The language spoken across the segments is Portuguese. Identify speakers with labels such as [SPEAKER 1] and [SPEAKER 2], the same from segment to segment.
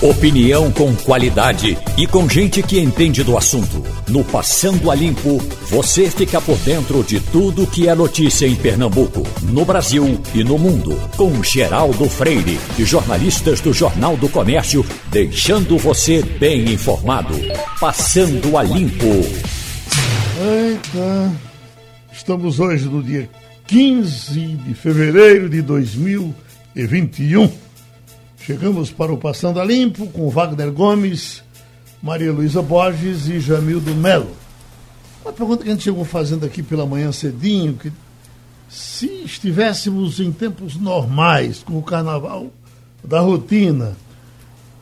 [SPEAKER 1] Opinião com qualidade e com gente que entende do assunto. No Passando a Limpo, você fica por dentro de tudo que é notícia em Pernambuco, no Brasil e no mundo. Com Geraldo Freire e jornalistas do Jornal do Comércio, deixando você bem informado. Passando a Limpo.
[SPEAKER 2] Eita, estamos hoje no dia 15 de fevereiro de 2021. Chegamos para o Passando a Limpo com Wagner Gomes, Maria Luísa Borges e Jamildo Melo. Uma pergunta que a gente chegou fazendo aqui pela manhã cedinho, que se estivéssemos em tempos normais, com o carnaval da rotina,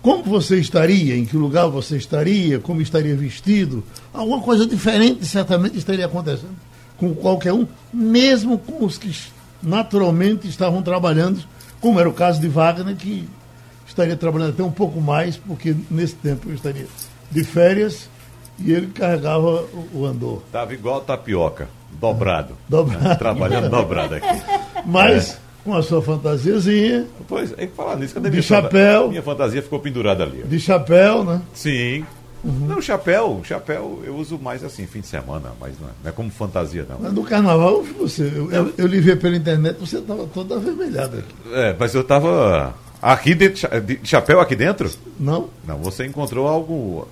[SPEAKER 2] como você estaria? Em que lugar você estaria? Como estaria vestido? Alguma coisa diferente certamente estaria acontecendo com qualquer um, mesmo com os que naturalmente estavam trabalhando, como era o caso de Wagner, que estaria trabalhando até um pouco mais, porque nesse tempo eu estaria de férias e ele carregava o, andor.
[SPEAKER 3] Estava igual tapioca, dobrado.
[SPEAKER 2] Dobrado.
[SPEAKER 3] Trabalhando dobrado aqui.
[SPEAKER 2] Mas é. com a sua fantasiazinha.
[SPEAKER 3] Pois, é falar nisso,
[SPEAKER 2] cadê de minha chapéu.
[SPEAKER 3] Minha fantasia ficou pendurada ali.
[SPEAKER 2] De chapéu, né?
[SPEAKER 3] Sim. Uhum. Não, chapéu, chapéu eu uso mais assim, fim de semana, mas não é, não é como fantasia, não.
[SPEAKER 2] Mas no carnaval, você, eu, eu, eu lhe vi pela internet, você estava toda avermelhada aqui.
[SPEAKER 3] É, mas eu estava Aqui dentro, de chapéu aqui dentro?
[SPEAKER 2] Não.
[SPEAKER 3] Não, você encontrou algo,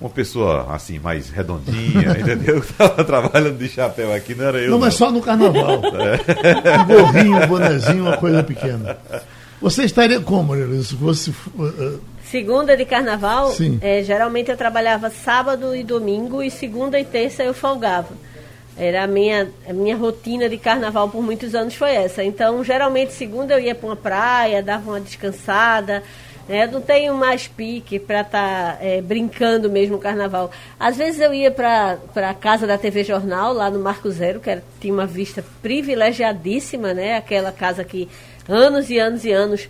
[SPEAKER 3] uma pessoa assim, mais redondinha, entendeu? Que estava trabalhando de chapéu aqui, não era eu.
[SPEAKER 2] Não, não. mas só no carnaval. É. Um gorrinho, um bonezinho, uma coisa pequena. Você estaria como, se fosse. Uh,
[SPEAKER 4] segunda de carnaval,
[SPEAKER 2] Sim.
[SPEAKER 4] É, geralmente eu trabalhava sábado e domingo, e segunda e terça eu folgava. Era a minha, a minha rotina de carnaval por muitos anos foi essa. Então, geralmente, segunda eu ia para uma praia, dava uma descansada. Né? Não tenho mais pique para estar tá, é, brincando mesmo no carnaval. Às vezes eu ia para a casa da TV Jornal, lá no Marco Zero, que era, tinha uma vista privilegiadíssima, né? Aquela casa que anos e anos e anos,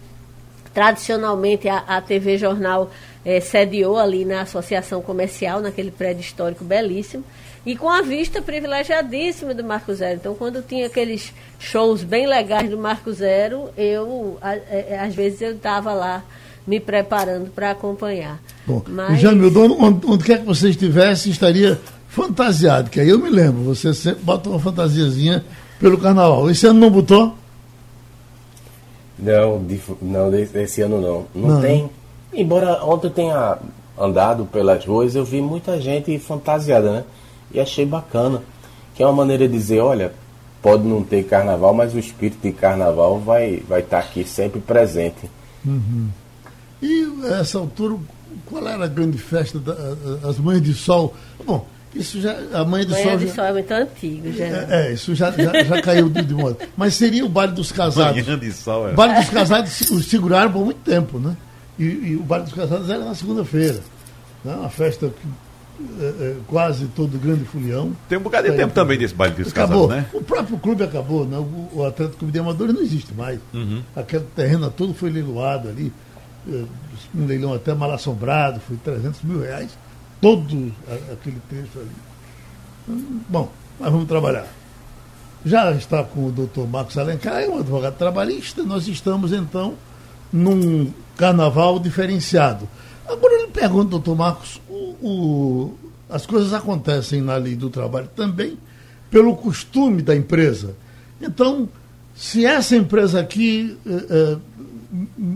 [SPEAKER 4] tradicionalmente, a, a TV Jornal é, sediou ali na Associação Comercial, naquele prédio histórico belíssimo e com a vista privilegiadíssima do Marco Zero. Então, quando tinha aqueles shows bem legais do Marco Zero, eu, é, às vezes, eu estava lá me preparando para acompanhar.
[SPEAKER 2] Bom, Mas... Jamildo, onde, onde quer que você estivesse, estaria fantasiado, que aí eu me lembro, você sempre bota uma fantasiazinha pelo carnaval. Esse ano não botou?
[SPEAKER 5] Não, não esse ano não. Não, não. tem. Embora ontem tenha andado pelas ruas, eu vi muita gente fantasiada, né? E achei bacana. Que é uma maneira de dizer, olha, pode não ter carnaval, mas o espírito de carnaval vai vai estar tá aqui sempre presente.
[SPEAKER 2] Uhum. E essa altura, qual era a grande festa das Mães de Sol? Bom, isso já. A Mãe
[SPEAKER 4] do
[SPEAKER 2] Mãe
[SPEAKER 4] Sol.
[SPEAKER 2] de
[SPEAKER 4] já, Sol é muito antigo, já.
[SPEAKER 2] É, é isso já, já, já caiu de, de moda. Mas seria o baile dos casados.
[SPEAKER 3] Manhã de Sol, é.
[SPEAKER 2] O baile dos casados seguraram por muito tempo, né? E, e o baile dos casados era na segunda-feira. Né? Uma festa que é, é, quase todo grande fulião.
[SPEAKER 3] Tem um bocado de tempo também desse baile dos
[SPEAKER 2] acabou.
[SPEAKER 3] casados, né?
[SPEAKER 2] O próprio clube acabou, né? o, o Atlético de Amadores não existe mais.
[SPEAKER 3] Uhum.
[SPEAKER 2] Aquele terreno todo foi leiloado ali, é, um leilão até mal assombrado, foi 300 mil reais, todo aquele trecho ali. Bom, mas vamos trabalhar. Já está com o doutor Marcos Alencar, é um advogado trabalhista, nós estamos então num carnaval diferenciado. Agora eu lhe pergunto, doutor Marcos, o, o, as coisas acontecem na lei do trabalho também pelo costume da empresa. Então, se essa empresa aqui eh, eh,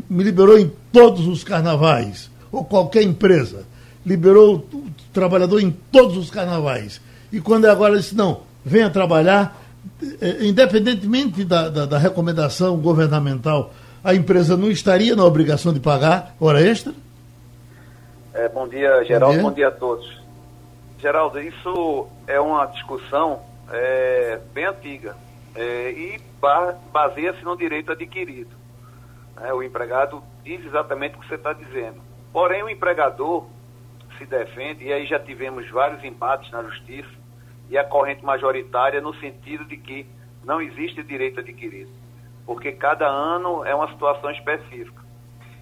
[SPEAKER 2] me liberou em todos os carnavais, ou qualquer empresa, liberou o trabalhador em todos os carnavais, e quando é agora disse, não, venha trabalhar, eh, independentemente da, da, da recomendação governamental, a empresa não estaria na obrigação de pagar hora extra?
[SPEAKER 6] É, bom dia, Geraldo. Bom dia. bom dia. a todos. Geraldo, isso é uma discussão é, bem antiga é, e baseia-se no direito adquirido. É, o empregado diz exatamente o que você está dizendo. Porém, o empregador se defende, e aí já tivemos vários embates na justiça, e a corrente majoritária no sentido de que não existe direito adquirido, porque cada ano é uma situação específica.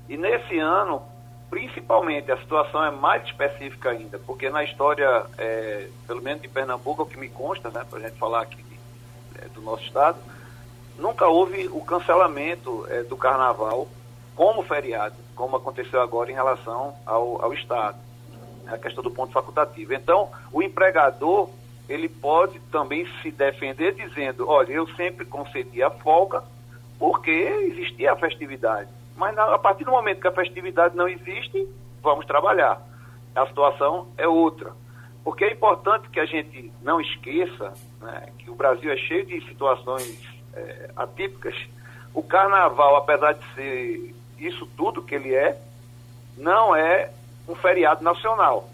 [SPEAKER 6] E nesse ano, principalmente a situação é mais específica ainda, porque na história, é, pelo menos de Pernambuco, o que me consta, né, para a gente falar aqui é, do nosso estado, nunca houve o cancelamento é, do carnaval como feriado. como aconteceu agora em relação ao, ao Estado, a questão do ponto facultativo. Então, o empregador, ele pode também se defender dizendo, olha, eu sempre concedi a folga porque existia a festividade. Mas a partir do momento que a festividade não existe, vamos trabalhar. A situação é outra. Porque é importante que a gente não esqueça né, que o Brasil é cheio de situações é, atípicas. O carnaval, apesar de ser isso tudo que ele é, não é um feriado nacional.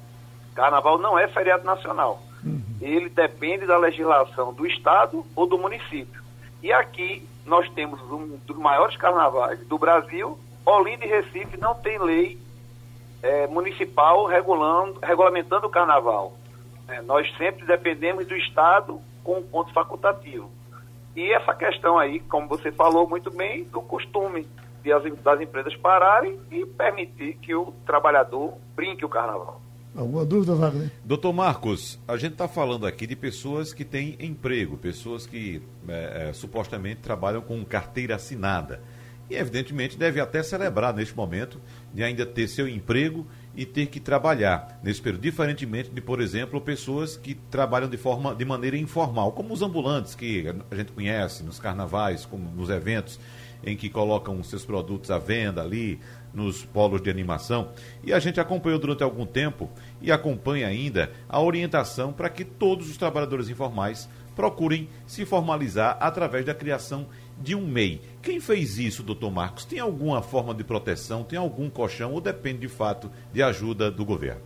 [SPEAKER 6] Carnaval não é feriado nacional. Uhum. Ele depende da legislação do Estado ou do município. E aqui nós temos um dos maiores carnavais do Brasil. Olinda e Recife não tem lei é, municipal regulando, regulamentando o carnaval. É, nós sempre dependemos do Estado com um ponto facultativo. E essa questão aí, como você falou muito bem, do costume de as, das empresas pararem e permitir que o trabalhador brinque o carnaval.
[SPEAKER 2] Alguma dúvida, Wagner?
[SPEAKER 3] Doutor Marcos, a gente está falando aqui de pessoas que têm emprego, pessoas que é, é, supostamente trabalham com carteira assinada. E, evidentemente, deve até celebrar neste momento de ainda ter seu emprego e ter que trabalhar nesse período, diferentemente de, por exemplo, pessoas que trabalham de forma de maneira informal, como os ambulantes que a gente conhece nos carnavais, como nos eventos em que colocam seus produtos à venda ali nos polos de animação. E a gente acompanhou durante algum tempo e acompanha ainda a orientação para que todos os trabalhadores informais procurem se formalizar através da criação de um MEI. Quem fez isso, doutor Marcos? Tem alguma forma de proteção? Tem algum colchão ou depende de fato de ajuda do governo?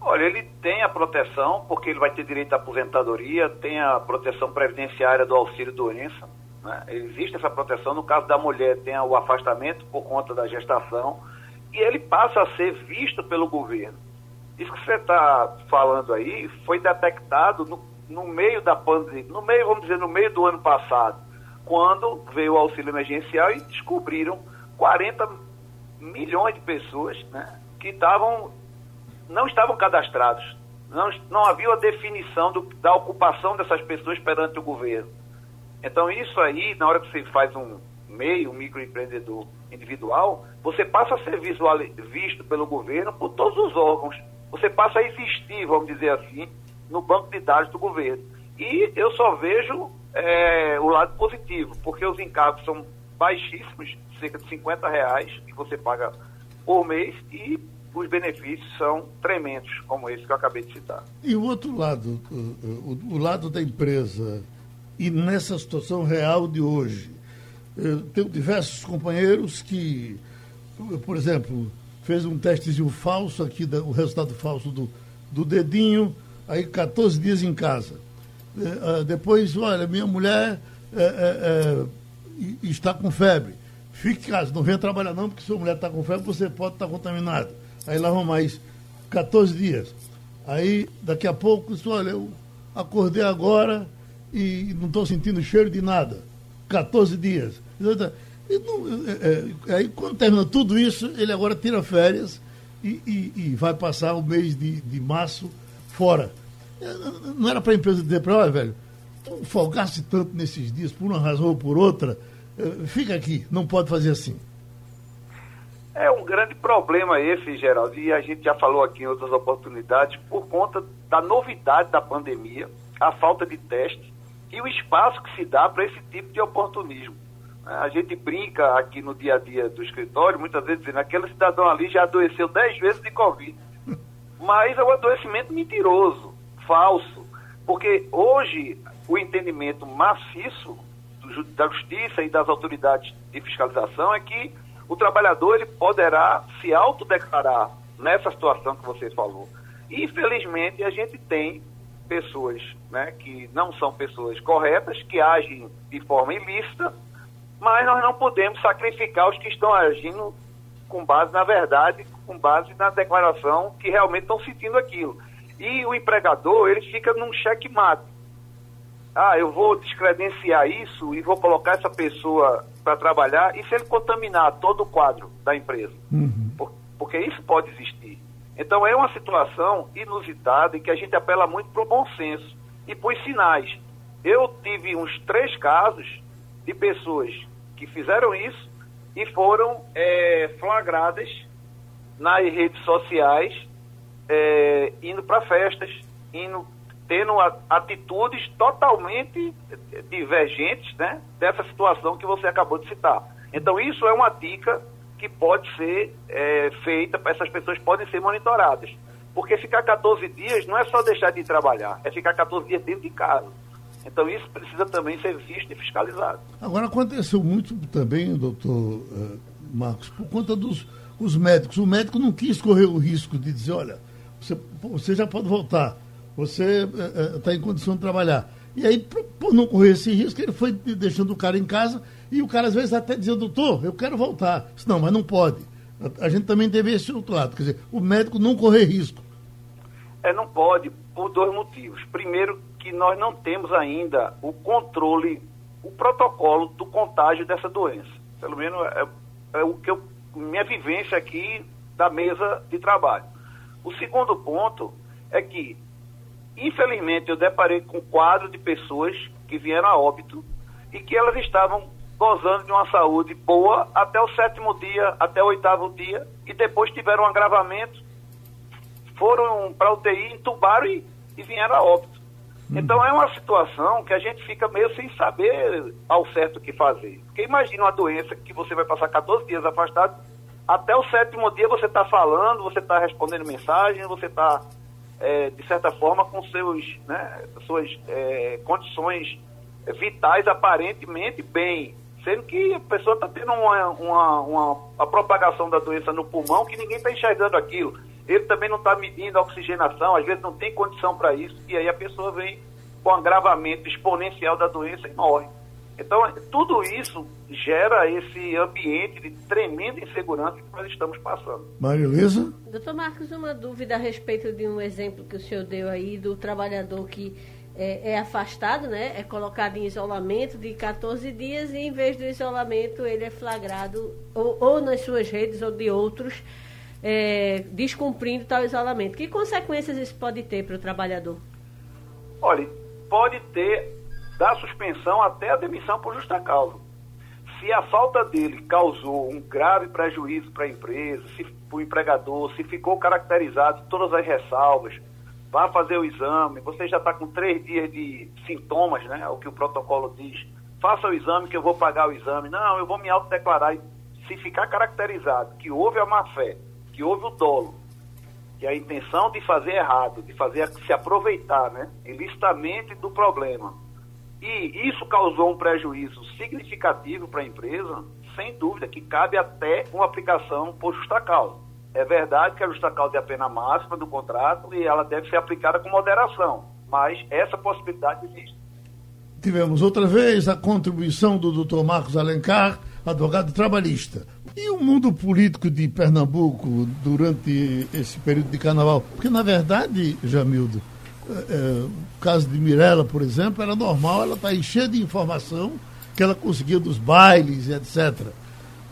[SPEAKER 6] Olha, ele tem a proteção, porque ele vai ter direito à aposentadoria, tem a proteção previdenciária do auxílio doença. Né? Existe essa proteção. No caso da mulher, tem o afastamento por conta da gestação. E ele passa a ser visto pelo governo. Isso que você está falando aí foi detectado no, no meio da pandemia, no meio, vamos dizer, no meio do ano passado quando veio o auxílio emergencial e descobriram 40 milhões de pessoas né, que estavam, não estavam cadastrados. Não, não havia a definição do, da ocupação dessas pessoas perante o governo. Então, isso aí, na hora que você faz um MEI, um microempreendedor individual, você passa a ser visual, visto pelo governo por todos os órgãos. Você passa a existir, vamos dizer assim, no banco de dados do governo. E eu só vejo é, o lado positivo, porque os encargos são baixíssimos, cerca de 50 reais que você paga por mês e os benefícios são tremendos, como esse que eu acabei de citar.
[SPEAKER 2] E o outro lado, o, o lado da empresa, e nessa situação real de hoje, eu tenho diversos companheiros que, por exemplo, fez um testezinho falso aqui, o resultado falso do, do dedinho, aí 14 dias em casa é, é, depois, olha, minha mulher é, é, está com febre. Fique em casa, não venha trabalhar não, porque sua mulher está com febre, você pode estar contaminado. Aí lá vão mais 14 dias. Aí, daqui a pouco, olha, eu acordei agora e não estou sentindo cheiro de nada. 14 dias. Não, é, é, aí, quando termina tudo isso, ele agora tira férias e, e, e vai passar o mês de, de março fora. Não era para a empresa dizer para olha, velho, tu folgasse tanto nesses dias por uma razão ou por outra, fica aqui, não pode fazer assim.
[SPEAKER 6] É um grande problema esse, Geraldo, e a gente já falou aqui em outras oportunidades, por conta da novidade da pandemia, a falta de teste e o espaço que se dá para esse tipo de oportunismo. A gente brinca aqui no dia a dia do escritório, muitas vezes dizendo, aquele cidadão ali já adoeceu dez vezes de Covid. Mas é um adoecimento mentiroso falso, porque hoje o entendimento maciço do, da justiça e das autoridades de fiscalização é que o trabalhador ele poderá se autodeclarar nessa situação que você falou. E, infelizmente, a gente tem pessoas né, que não são pessoas corretas, que agem de forma ilícita, mas nós não podemos sacrificar os que estão agindo com base na verdade, com base na declaração que realmente estão sentindo aquilo. E o empregador, ele fica num cheque-mate. Ah, eu vou descredenciar isso e vou colocar essa pessoa para trabalhar, e se ele contaminar todo o quadro da empresa? Uhum. Por, porque isso pode existir. Então é uma situação inusitada e que a gente apela muito para o bom senso e para os sinais. Eu tive uns três casos de pessoas que fizeram isso e foram é, flagradas nas redes sociais, é, indo para festas, indo, tendo atitudes totalmente divergentes né, dessa situação que você acabou de citar. Então, isso é uma dica que pode ser é, feita, essas pessoas podem ser monitoradas. Porque ficar 14 dias não é só deixar de trabalhar, é ficar 14 dias dentro de casa. Então isso precisa também ser visto e fiscalizado.
[SPEAKER 2] Agora aconteceu muito também, doutor uh, Marcos, por conta dos os médicos. O médico não quis correr o risco de dizer, olha, você, você já pode voltar, você está uh, uh, em condição de trabalhar. E aí, por, não correr esse risco, ele foi deixando o cara em casa e o cara às vezes até dizia, doutor, eu quero voltar. Disse, não, mas não pode. A, a gente também teve esse outro lado, quer dizer, o médico não correr risco.
[SPEAKER 6] É, não pode, por dois motivos. Primeiro, que nós não temos ainda o controle, o protocolo do contágio dessa doença. Pelo menos é, é o que eu, minha vivência aqui da mesa de trabalho. O segundo ponto é que, infelizmente, eu deparei com um quadro de pessoas que vieram a óbito e que elas estavam gozando de uma saúde boa até o sétimo dia, até o oitavo dia, e depois tiveram um agravamento, foram para UTI, entubaram e, e vieram a óbito. Uhum. Então é uma situação que a gente fica meio sem saber ao certo o que fazer. Porque imagina uma doença que você vai passar 14 dias afastado, até o sétimo dia você está falando, você está respondendo mensagem, você está, é, de certa forma, com seus, né, suas é, condições vitais aparentemente bem. Sendo que a pessoa está tendo uma, uma, uma, a propagação da doença no pulmão que ninguém está enxergando aquilo ele também não está medindo a oxigenação, às vezes não tem condição para isso, e aí a pessoa vem com agravamento exponencial da doença e morre. Então, tudo isso gera esse ambiente de tremenda insegurança que nós estamos passando.
[SPEAKER 2] Maria Luísa?
[SPEAKER 4] Doutor Marcos, uma dúvida a respeito de um exemplo que o senhor deu aí do trabalhador que é, é, afastado, né? É colocado em isolamento de 14 dias e em vez do isolamento ele é flagrado ou, ou nas suas redes ou de outros é, descumprindo tal isolamento. Que consequências isso pode ter para o trabalhador?
[SPEAKER 6] Olha, pode ter da suspensão até a demissão por justa causa. Se a falta dele causou um grave prejuízo para a empresa, se para o empregador, se ficou caracterizado todas as ressalvas, vá fazer o exame, você já está com três dias de sintomas, né? É o que o protocolo diz. Faça o exame que eu vou pagar o exame. Não, eu vou me autodeclarar. Se ficar caracterizado que houve a má fé, que houve o dolo, que a intenção de fazer errado, de fazer se aproveitar, né, ilicitamente do problema. E isso causou um prejuízo significativo para a empresa, sem dúvida, que cabe até uma aplicação por justa causa. É verdade que a justa causa é a pena máxima do contrato e ela deve ser aplicada com moderação, mas essa possibilidade existe.
[SPEAKER 2] Tivemos outra vez a contribuição do Dr. Marcos Alencar, advogado trabalhista. E o mundo político de Pernambuco durante esse período de carnaval? Porque, na verdade, Jamildo, é, o caso de Mirella, por exemplo, era normal, ela está cheia de informação que ela conseguia dos bailes, etc.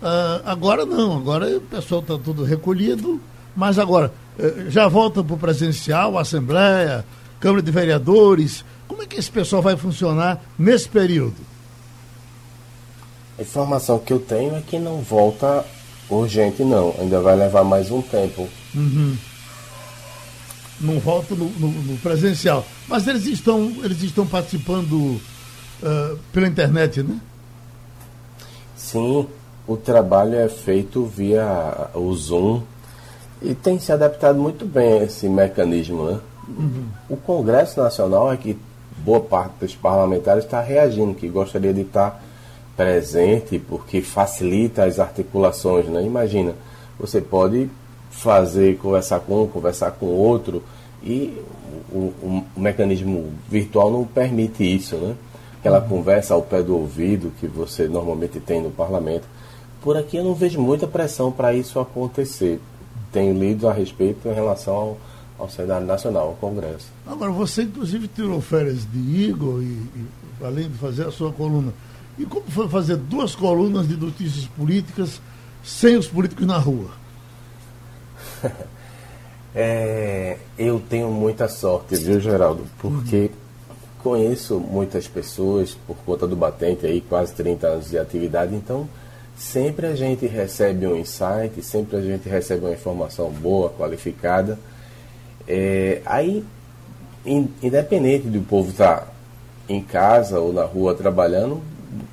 [SPEAKER 2] Uh, agora não, agora o pessoal está tudo recolhido, mas agora uh, já volta para o presencial, Assembleia, Câmara de Vereadores. Como é que esse pessoal vai funcionar nesse período?
[SPEAKER 5] A informação que eu tenho é que não volta urgente, não. Ainda vai levar mais um tempo.
[SPEAKER 2] Uhum. Não volta no, no, no, presencial. Mas eles estão, eles estão participando uh, pela internet, né?
[SPEAKER 5] Sim, o trabalho é feito via o Zoom e tem se adaptado muito bem a esse mecanismo, né? Uhum. O Congresso Nacional é que boa parte dos parlamentares está reagindo, que gostaria de estar presente porque facilita as articulações, né? Imagina, você pode fazer, conversar com um, conversar com outro e o, o, o mecanismo virtual não permite isso, né? Aquela uhum. conversa ao pé do ouvido que você normalmente tem no parlamento. Por aqui eu não vejo muita pressão para isso acontecer. Tenho lido a respeito em relação ao, ao cenário nacional, ao Congresso.
[SPEAKER 2] Agora, você inclusive tirou férias de Igor e, e além de fazer a sua coluna, e como foi fazer duas colunas de notícias políticas sem os políticos na rua?
[SPEAKER 5] É, eu tenho muita sorte, viu, Geraldo? Porque conheço muitas pessoas por conta do batente aí, quase 30 anos de atividade, então sempre a gente recebe um insight, sempre a gente recebe uma informação boa, qualificada. É, aí, in, independente do povo estar tá em casa ou na rua trabalhando,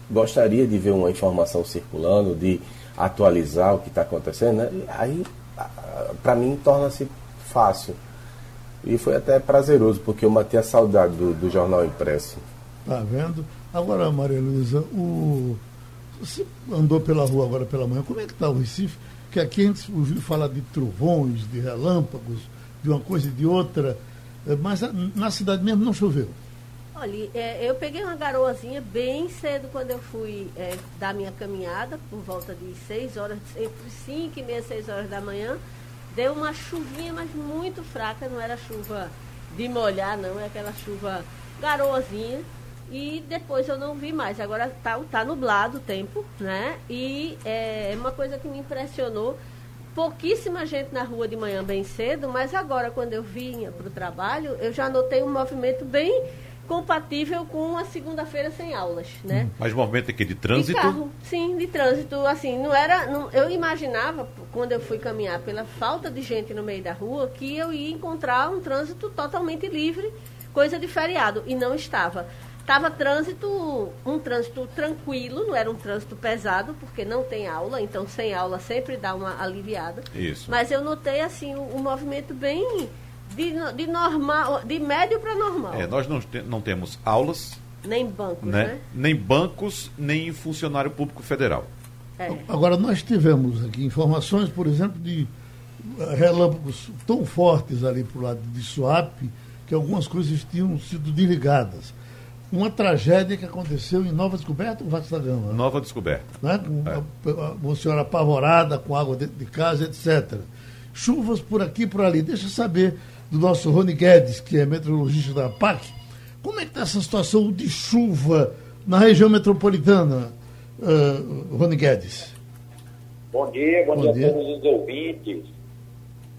[SPEAKER 5] gostaria de ver uma informação circulando, de atualizar o que está acontecendo. Né? Aí, para mim, torna-se fácil. E foi até prazeroso, porque eu matei a saudade do, do jornal impresso.
[SPEAKER 2] Tá vendo? Agora, Maria Luísa, o... você andou pela rua agora pela manhã, como é que está o Recife? Que aqui a gente ouviu falar de trovões, de relâmpagos, de uma coisa e de outra, eh, mas na cidade mesmo não choveu.
[SPEAKER 4] Olha, é, eu peguei uma garoazinha bem cedo quando eu fui é, dar minha caminhada, por volta de 6 horas, entre 5 e meia, 6 horas da manhã. Deu uma chuvinha, mas muito fraca, não era chuva de molhar, não, é aquela chuva garoazinha. E depois eu não vi mais. Agora tá, tá nublado o tempo, né? E é uma coisa que me impressionou. Pouquíssima gente na rua de manhã bem cedo, mas agora quando eu vinha para o trabalho, eu já notei um movimento bem compatível com a segunda-feira sem aulas, né?
[SPEAKER 3] Hum, mas movimento aqui de trânsito?
[SPEAKER 4] De carro, sim, de trânsito, assim, não era, não, eu imaginava quando eu fui caminhar pela falta de gente no meio da rua que eu ia encontrar um trânsito totalmente livre, coisa de feriado, e não estava. Estava trânsito, um trânsito tranquilo, não era um trânsito pesado, porque não tem aula, então sem aula sempre dá uma aliviada.
[SPEAKER 3] Isso.
[SPEAKER 4] Mas eu notei assim um, um movimento bem de, de normal, de médio para normal.
[SPEAKER 3] É, nós não, te, não temos aulas.
[SPEAKER 4] Nem bancos, né? né?
[SPEAKER 3] Nem bancos, nem funcionário público federal.
[SPEAKER 2] É. Agora, nós tivemos aqui informações, por exemplo, de eh, relâmpagos tão fortes ali para o lado de Suape, que algumas coisas tinham sido desligadas uma tragédia que aconteceu em Nova Descoberta ou Vasco da Gama?
[SPEAKER 3] Nova Descoberta.
[SPEAKER 2] Né? Com é. uma senhora apavorada, com água dentro de casa, etc. Chuvas por aqui e por ali. Deixa eu saber do nosso Rony Guedes, que é meteorologista da PAC, como é que está essa situação de chuva na região metropolitana, uh, Rony Guedes?
[SPEAKER 7] Bom dia, bom, bom dia, dia, a todos os ouvintes.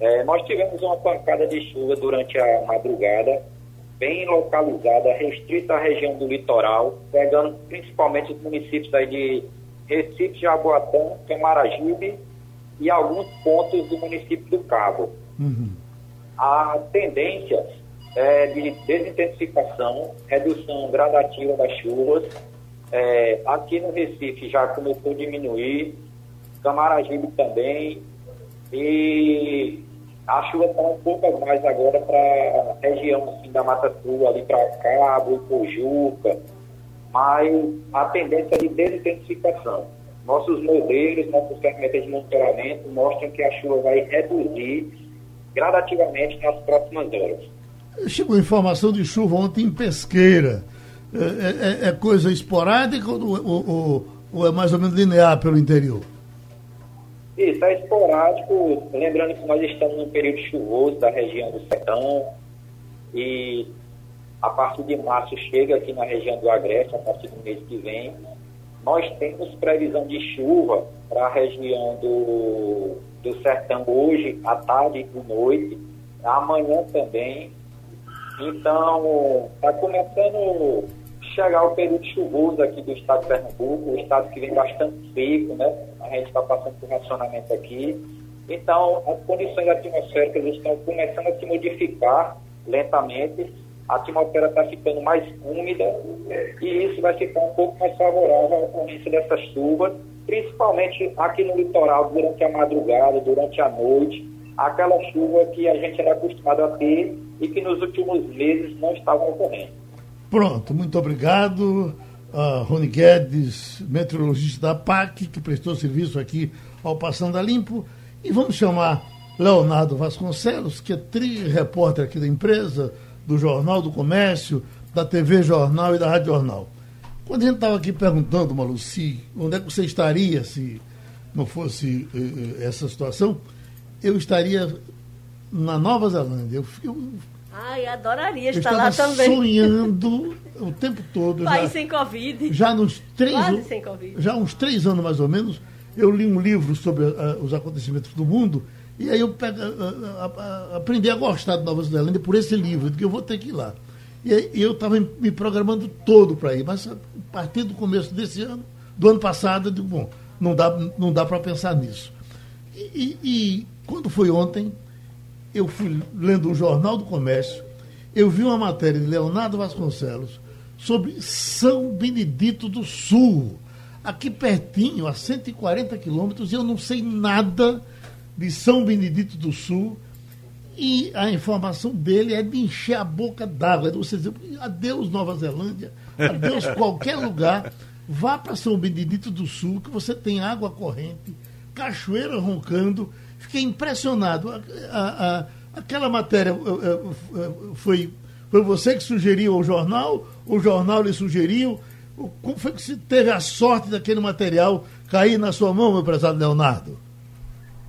[SPEAKER 7] É, nós tivemos uma pancada de chuva durante a madrugada bem localizada, restrita à região do litoral, pegando principalmente os municípios aí de Recife, Jaboatão, Camaragibe e alguns pontos do município do Cabo. Uhum. A tendência é de desintensificação, redução gradativa das chuvas. É, aqui no Recife já começou a diminuir, Camaragibe também, e a chuva está um pouco mais agora para a região assim, da Mata Sul, ali para Cabo, Pojuca, mas a tendência é de desintensificação. Nossos modelos, nossas ferramentas de monitoramento mostram que a chuva vai reduzir gradativamente nas próximas horas.
[SPEAKER 2] Chegou informação de chuva ontem em Pesqueira. É, é, é coisa esporádica ou, ou, ou é mais ou menos linear pelo interior?
[SPEAKER 7] Isso, é esporádico. Lembrando que nós estamos num período chuvoso da região do Sertão e a partir de março chega aqui na região do Agreste, a partir do mês que vem. Nós temos previsão de chuva para a região do, do Sertão hoje, à tarde e noite, amanhã também. Então, está começando chegar o período chuvoso aqui do estado de Pernambuco, o estado que vem bastante seco, né? A gente está passando por racionamento aqui. Então, as condições atmosféricas estão começando a se modificar lentamente. A atmosfera está ficando mais úmida e isso vai ficar um pouco mais favorável à ocorrência dessas chuvas, principalmente aqui no litoral, durante a madrugada, durante a noite. Aquela chuva que a gente era acostumado a ter e que nos últimos meses não estavam ocorrendo.
[SPEAKER 2] Pronto, muito obrigado. Uh, Rony Guedes, meteorologista da PAC, que prestou serviço aqui ao Passando a Limpo. E vamos chamar Leonardo Vasconcelos, que é tri-repórter aqui da empresa, do Jornal do Comércio, da TV Jornal e da Rádio Jornal. Quando a gente estava aqui perguntando, Maluci, onde é que você estaria se não fosse uh, essa situação, eu estaria na Nova Zelândia. Eu, eu
[SPEAKER 4] Ai, adoraria estar lá também.
[SPEAKER 2] sonhando o tempo todo.
[SPEAKER 4] País já, sem Covid.
[SPEAKER 2] Já nos três
[SPEAKER 4] Quase sem Covid.
[SPEAKER 2] Já uns três anos mais ou menos, eu li um livro sobre uh, os acontecimentos do mundo e aí eu pego, uh, uh, aprendi a gostar de Nova Zelândia por esse livro, que eu vou ter que ir lá. E eu estava me programando todo para ir, mas a partir do começo desse ano, do ano passado, eu digo, bom, não dá, não dá para pensar nisso. E, e, e, quando foi ontem, eu fui lendo um jornal do comércio, eu vi uma matéria de Leonardo Vasconcelos sobre São Benedito do Sul, aqui pertinho, a 140 quilômetros, e eu não sei nada de São Benedito do Sul. E a informação dele é de encher a boca d'água. É você dizer, adeus Nova Zelândia, adeus qualquer lugar. Vá para São Benedito do Sul, que você tem água corrente, cachoeira roncando. Fiquei impressionado. A, a, a, aquela matéria foi, foi você que sugeriu ao jornal? O jornal lhe sugeriu? Como foi que você teve a sorte daquele material cair na sua mão, meu prezado Leonardo?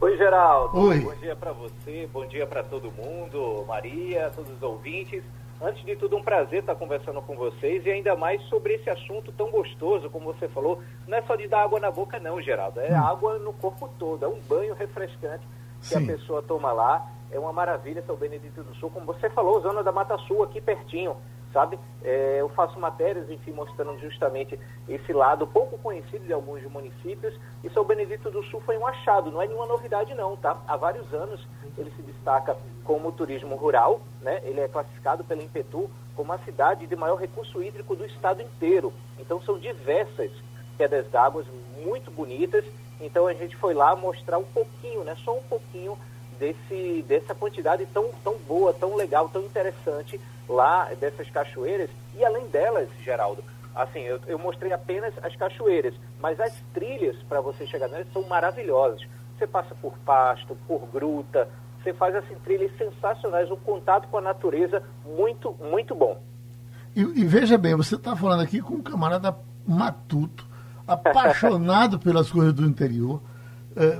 [SPEAKER 8] Oi, Geraldo. Oi. Bom dia para você, bom dia para todo mundo, Maria, todos os ouvintes. Antes de tudo, um prazer estar conversando com vocês e ainda mais sobre esse assunto tão gostoso, como você falou. Não é só de dar água na boca, não, Geraldo. É hum. água no corpo todo. É um banho refrescante que Sim. a pessoa toma lá. É uma maravilha, São Benedito do Sul. Como você falou, Zona da Mata Sul, aqui pertinho sabe? É, eu faço matérias, enfim, mostrando justamente esse lado pouco conhecido de alguns municípios. E São Benedito do Sul foi um achado, não é nenhuma novidade não, tá? Há vários anos ele se destaca como turismo rural, né? Ele é classificado pela Impetu como a cidade de maior recurso hídrico do estado inteiro. Então são diversas quedas d'água muito bonitas. Então a gente foi lá mostrar um pouquinho, né? Só um pouquinho desse, dessa quantidade tão, tão boa, tão legal, tão interessante lá dessas cachoeiras. E além delas, Geraldo, assim, eu, eu mostrei apenas as cachoeiras, mas as trilhas para você chegar nelas são maravilhosas. Você passa por pasto, por gruta, você faz assim trilhas sensacionais, um contato com a natureza muito, muito bom.
[SPEAKER 2] E, e veja bem, você está falando aqui com um camarada matuto, apaixonado pelas coisas do interior. É,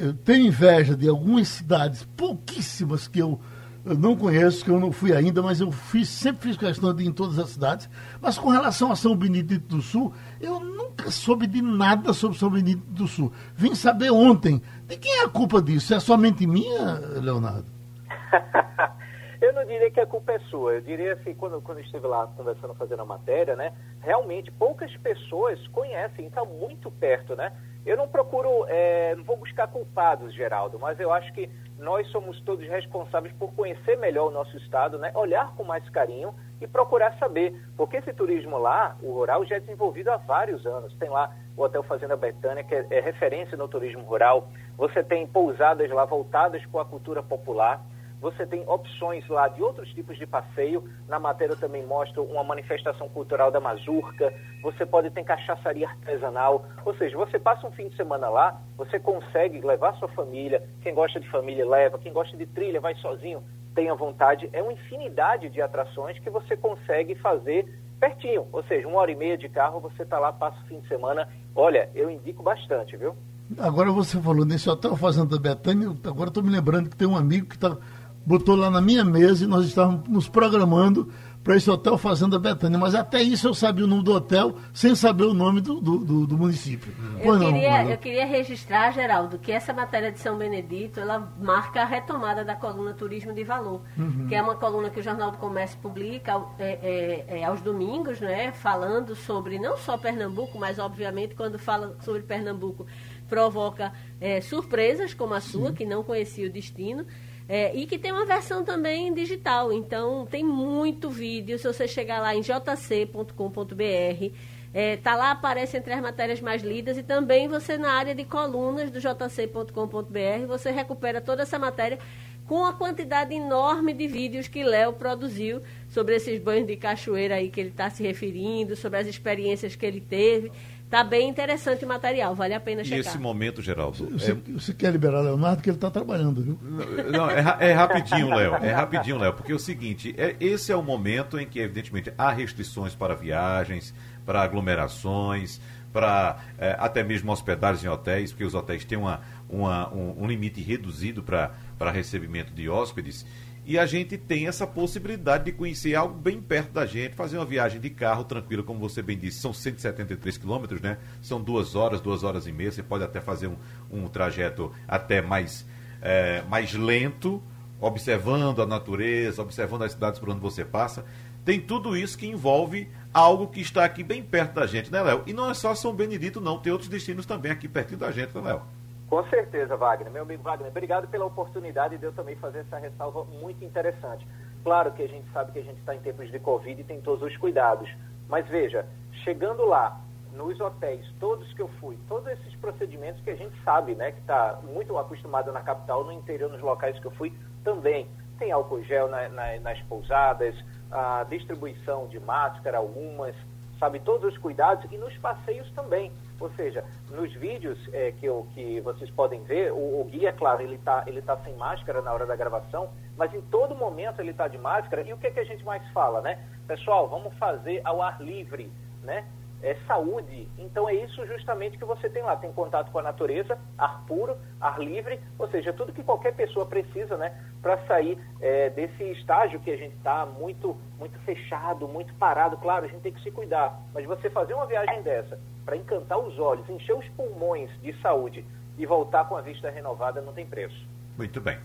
[SPEAKER 2] eu tenho inveja de algumas cidades, pouquíssimas que eu, eu, não conheço, que eu não fui ainda, mas eu fiz, sempre fiz questão de ir em todas as cidades. Mas com relação a São Benedito do Sul, eu nunca soube de nada sobre São Benedito do Sul. Vim saber ontem. De quem é a culpa disso? É somente minha, Leonardo?
[SPEAKER 8] eu não diria que a culpa é sua. Eu diria assim, quando, quando estive lá conversando, fazendo a matéria, né? Realmente poucas pessoas conhecem, está muito perto, né? Eu não procuro, é, não vou buscar culpados, Geraldo, mas eu acho que nós somos todos responsáveis por conhecer melhor o nosso estado, né? olhar com mais carinho e procurar saber. Porque esse turismo lá, o rural, já é desenvolvido há vários anos. Tem lá o Hotel Fazenda Betânia, que é, é referência no turismo rural. Você tem pousadas lá voltadas com a cultura popular. Você tem opções lá de outros tipos de passeio. Na matéria eu também mostro uma manifestação cultural da mazurca. Você pode ter cachaçaria artesanal. Ou seja, você passa um fim de semana lá, você consegue levar sua família. Quem gosta de família leva, quem gosta de trilha vai sozinho, tenha vontade. É uma infinidade de atrações que você consegue fazer pertinho. Ou seja, uma hora e meia de carro, você está lá, passa o fim de semana. Olha, eu indico bastante, viu?
[SPEAKER 2] Agora você falou nesse hotel Fazenda Betânia, agora estou me lembrando que tem um amigo que está botou lá na minha mesa e nós estávamos nos programando para esse hotel Fazenda Betânia. Mas até isso eu sabia o nome do hotel sem saber o nome do, do, do, do município.
[SPEAKER 4] Eu, queria, eu queria registrar, Geraldo, que essa matéria de São Benedito ela marca a retomada da coluna Turismo de Valor, uhum. que é uma coluna que o Jornal do Comércio publica é, é, é, aos domingos, né, falando sobre não só Pernambuco, mas obviamente quando fala sobre Pernambuco provoca é, surpresas como a sua, que não conhecia o destino. É, e que tem uma versão também digital. Então, tem muito vídeo. Se você chegar lá em jc.com.br, é, tá lá, aparece entre as matérias mais lidas. E também você, na área de colunas do jc.com.br, você recupera toda essa matéria com a quantidade enorme de vídeos que Léo produziu sobre esses banhos de cachoeira aí que ele está se referindo, sobre as experiências que ele teve. Tá bem interessante o material, vale a pena checar.
[SPEAKER 3] E esse momento, Geraldo?
[SPEAKER 2] Você, é... você quer liberar Leonardo, que ele está trabalhando, viu?
[SPEAKER 3] Não, é, é rapidinho, Léo. É rapidinho, Léo, porque é o seguinte, é, esse é o momento em que, evidentemente, há restrições para viagens, para aglomerações, para é, até mesmo hospedagens em hotéis, porque os hotéis têm uma, uma um, um limite reduzido para recebimento de hóspedes e a gente tem essa possibilidade de conhecer algo bem perto da gente, fazer uma viagem de carro tranquila, como você bem disse, são 173 quilômetros, né? São duas horas, duas horas e meia. Você pode até fazer um, um trajeto até mais, é, mais lento, observando a natureza, observando as cidades por onde você passa. Tem tudo isso que envolve algo que está aqui bem perto da gente, né, Léo? E não é só São Benedito, não, tem outros destinos também aqui pertinho da gente, né, Léo?
[SPEAKER 8] Com certeza, Wagner. Meu amigo Wagner, obrigado pela oportunidade de eu também fazer essa ressalva muito interessante. Claro que a gente sabe que a gente está em tempos de Covid e tem todos os cuidados. Mas veja, chegando lá, nos hotéis, todos que eu fui, todos esses procedimentos que a gente sabe, né, que está muito acostumado na capital, no interior, nos locais que eu fui, também. Tem álcool gel na, na, nas pousadas, a distribuição de máscara, algumas, sabe, todos os cuidados e nos passeios também. Ou seja, nos vídeos é, que, eu, que vocês podem ver, o, o guia, claro, ele está ele tá sem máscara na hora da gravação, mas em todo momento ele está de máscara. E o que, é que a gente mais fala, né? Pessoal, vamos fazer ao ar livre, né? É, saúde. Então é isso justamente que você tem lá. Tem contato com a natureza, ar puro, ar livre, ou seja, tudo que qualquer pessoa precisa, né, para sair é, desse estágio que a gente está muito, muito fechado, muito parado. Claro, a gente tem que se cuidar, mas você fazer uma viagem dessa para encantar os olhos, encher os pulmões de saúde e voltar com a vista renovada não tem preço.
[SPEAKER 3] Muito bem.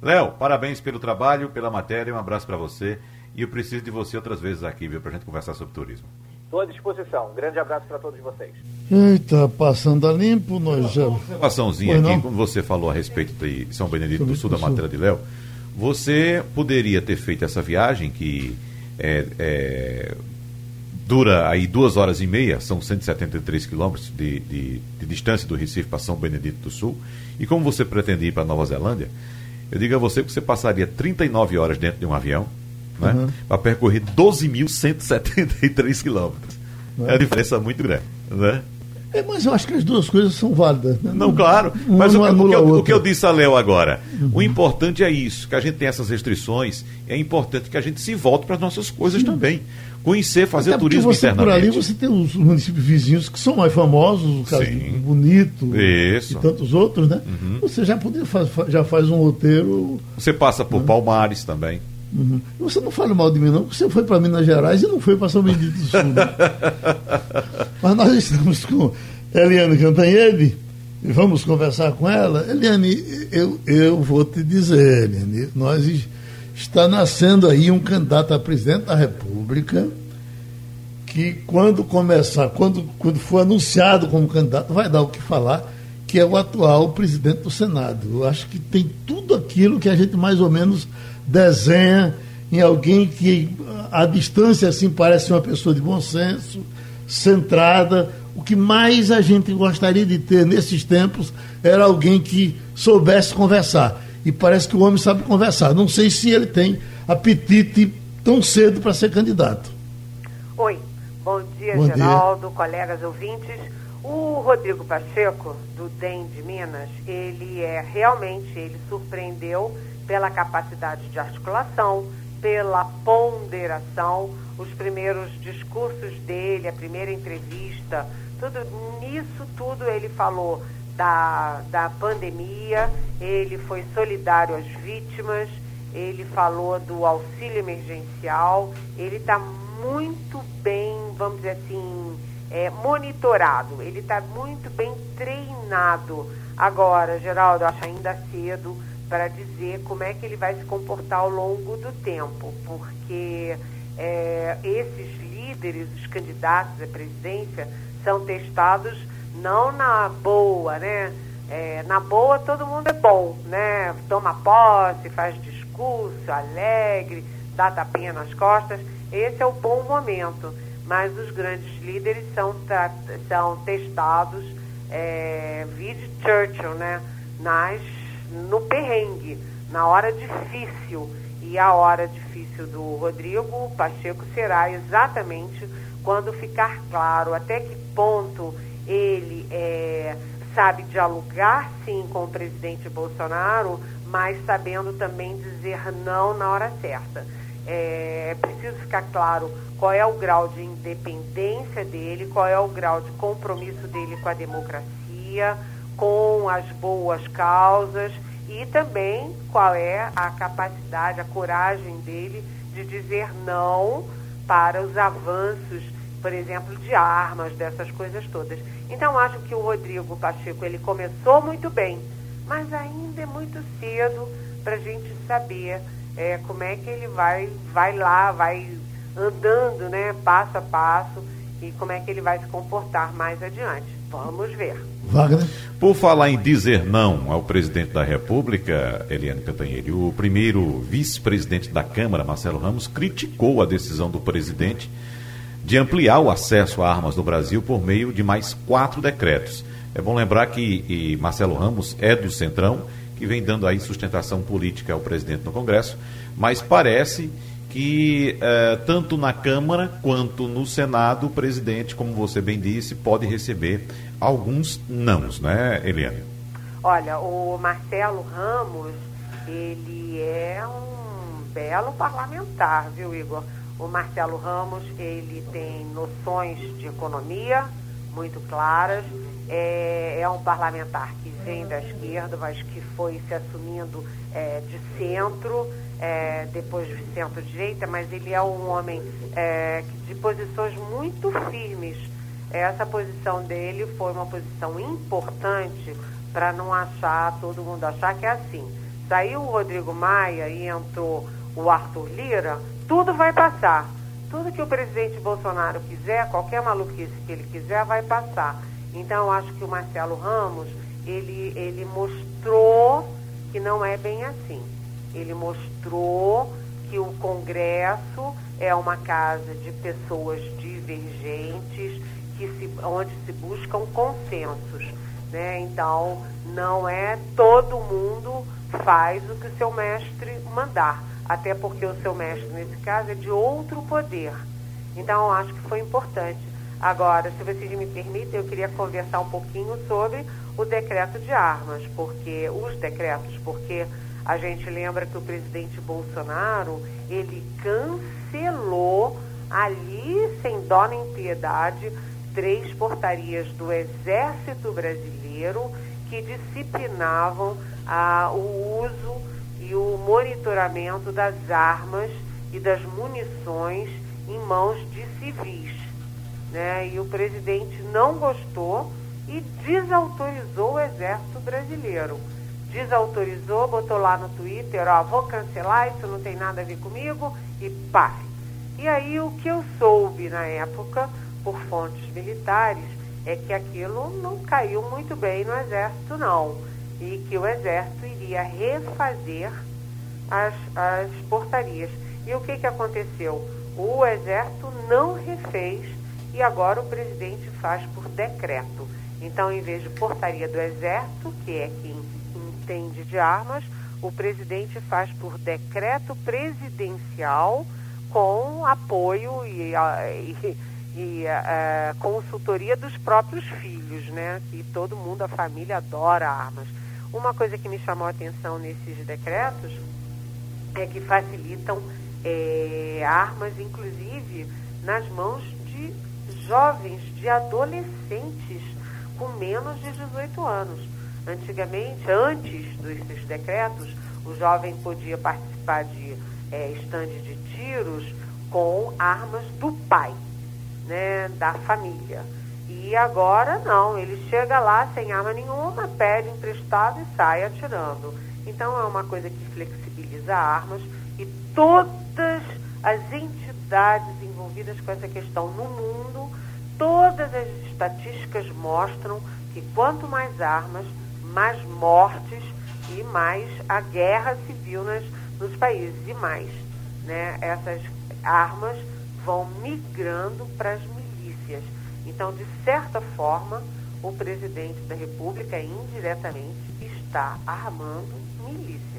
[SPEAKER 3] Léo, parabéns pelo trabalho, pela matéria, um abraço para você. E eu preciso de você outras vezes aqui, viu, para a gente conversar sobre turismo.
[SPEAKER 8] Estou à disposição. Um grande abraço para todos vocês.
[SPEAKER 2] Eita, passando a limpo, nós já. Uma
[SPEAKER 3] observaçãozinha aqui, quando você falou a respeito de São Benedito do Sul, da matéria de Léo, você poderia ter feito essa viagem que é, é, dura aí duas horas e meia, são 173 quilômetros de, de, de distância do Recife para São Benedito do Sul, e como você pretende ir para Nova Zelândia, eu digo a você que você passaria 39 horas dentro de um avião, né? Uhum. para percorrer 12.173 quilômetros. Uhum. É uma diferença muito grande. Né?
[SPEAKER 2] É, mas eu acho que as duas coisas são válidas. Né?
[SPEAKER 3] Não, claro. Mas o, o, que eu, o, que eu, disse a Léo agora, uhum. o importante é isso, que a gente tem essas restrições, é importante que a gente se volte para as nossas coisas Sim. também. Conhecer, fazer Até turismo
[SPEAKER 2] você,
[SPEAKER 3] internamente.
[SPEAKER 2] Por ali você tem os municípios vizinhos que são mais famosos, o caso Bonito
[SPEAKER 3] isso.
[SPEAKER 2] e tantos outros, né? Uhum. Você já, podia, já faz um roteiro.
[SPEAKER 3] Você passa por uhum. Palmares também.
[SPEAKER 2] Uhum. Você não fala mal de mim, não, porque você foi para Minas Gerais e não foi para São Benedito do Sul. Né? Mas nós estamos com Eliane Cantanhede e vamos conversar com ela. Eliane, eu, eu vou te dizer, Eliane, nós está nascendo aí um candidato a presidente da República que quando começar, quando, quando for anunciado como candidato, vai dar o que falar, que é o atual presidente do Senado. Eu acho que tem tudo aquilo que a gente mais ou menos desenha em alguém que à distância assim parece uma pessoa de bom senso, centrada. O que mais a gente gostaria de ter nesses tempos era alguém que soubesse conversar. E parece que o homem sabe conversar. Não sei se ele tem apetite tão cedo para ser candidato.
[SPEAKER 9] Oi, bom dia, bom Geraldo, dia. colegas ouvintes. O Rodrigo Pacheco, do DEM de Minas, ele é realmente, ele surpreendeu pela capacidade de articulação, pela ponderação, os primeiros discursos dele, a primeira entrevista, tudo nisso tudo ele falou da, da pandemia, ele foi solidário às vítimas, ele falou do auxílio emergencial, ele está muito bem, vamos dizer assim, é, monitorado, ele está muito bem treinado. Agora, Geraldo, acho ainda cedo para dizer como é que ele vai se comportar ao longo do tempo, porque é, esses líderes, os candidatos à presidência, são testados não na boa, né? É, na boa todo mundo é bom, né? Toma posse, faz discurso, alegre, dá tapinha nas costas. Esse é o bom momento. Mas os grandes líderes são, são testados, é, vide Churchill, né? Nas no perrengue, na hora difícil. E a hora difícil do Rodrigo Pacheco será exatamente quando ficar claro até que ponto ele é, sabe dialogar sim com o presidente Bolsonaro, mas sabendo também dizer não na hora certa. É, é preciso ficar claro qual é o grau de independência dele, qual é o grau de compromisso dele com a democracia, com as boas causas e também qual é a capacidade, a coragem dele de dizer não para os avanços, por exemplo, de armas, dessas coisas todas. Então acho que o Rodrigo Pacheco ele começou muito bem, mas ainda é muito cedo para a gente saber é, como é que ele vai, vai lá, vai andando, né, passo a passo, e como é que ele vai se comportar mais adiante. Vamos ver.
[SPEAKER 3] Wagner? Por falar em dizer não ao presidente da República, Eliane Cantanhede, o primeiro vice-presidente da Câmara, Marcelo Ramos, criticou a decisão do presidente de ampliar o acesso a armas no Brasil por meio de mais quatro decretos. É bom lembrar que Marcelo Ramos é do Centrão, que vem dando aí sustentação política ao presidente no Congresso, mas parece que eh, tanto na Câmara quanto no Senado o presidente, como você bem disse, pode receber alguns nãos, né, Eliane?
[SPEAKER 9] Olha, o Marcelo Ramos, ele é um belo parlamentar, viu, Igor? O Marcelo Ramos, ele tem noções de economia muito claras, é, é um parlamentar que vem da esquerda, mas que foi se assumindo é, de centro, é, depois de centro-direita, mas ele é um homem é, de posições muito firmes. Essa posição dele foi uma posição importante para não achar, todo mundo achar que é assim. Saiu o Rodrigo Maia e entrou o Arthur Lira, tudo vai passar. Tudo que o presidente Bolsonaro quiser, qualquer maluquice que ele quiser, vai passar. Então, acho que o Marcelo Ramos, ele, ele mostrou que não é bem assim. Ele mostrou que o Congresso é uma casa de pessoas divergentes, que se, onde se buscam consensos. Né? Então, não é todo mundo faz o que o seu mestre mandar. Até porque o seu mestre, nesse caso, é de outro poder. Então, acho que foi importante. Agora, se vocês me permitem, eu queria conversar um pouquinho sobre o decreto de armas, porque os decretos, porque a gente lembra que o presidente Bolsonaro, ele cancelou ali, sem dó nem piedade, três portarias do Exército Brasileiro que disciplinavam ah, o uso e o monitoramento das armas e das munições em mãos de civis. Né? E o presidente não gostou e desautorizou o Exército Brasileiro. Desautorizou, botou lá no Twitter, ó, vou cancelar, isso não tem nada a ver comigo, e pá. E aí o que eu soube na época, por fontes militares, é que aquilo não caiu muito bem no Exército, não. E que o Exército iria refazer as, as portarias. E o que, que aconteceu? O Exército não refez e agora o presidente faz por decreto. Então, em vez de portaria do Exército, que é quem entende de armas, o presidente faz por decreto presidencial com apoio e, e, e consultoria dos próprios filhos, né? Que todo mundo, a família adora armas. Uma coisa que me chamou a atenção nesses decretos é que facilitam é, armas, inclusive, nas mãos de jovens, de adolescentes com menos de 18 anos. Antigamente, antes desses decretos, o jovem podia participar de é, estande de tiros com armas do pai, né, da família. E agora não, ele chega lá sem arma nenhuma, pede emprestado e sai atirando. Então é uma coisa que flexibiliza armas e todas as entidades envolvidas com essa questão no mundo Todas as estatísticas mostram que quanto mais armas, mais mortes e mais a guerra civil nas, nos países. E mais, né, essas armas vão migrando para as milícias. Então, de certa forma, o presidente da República, indiretamente, está armando milícias.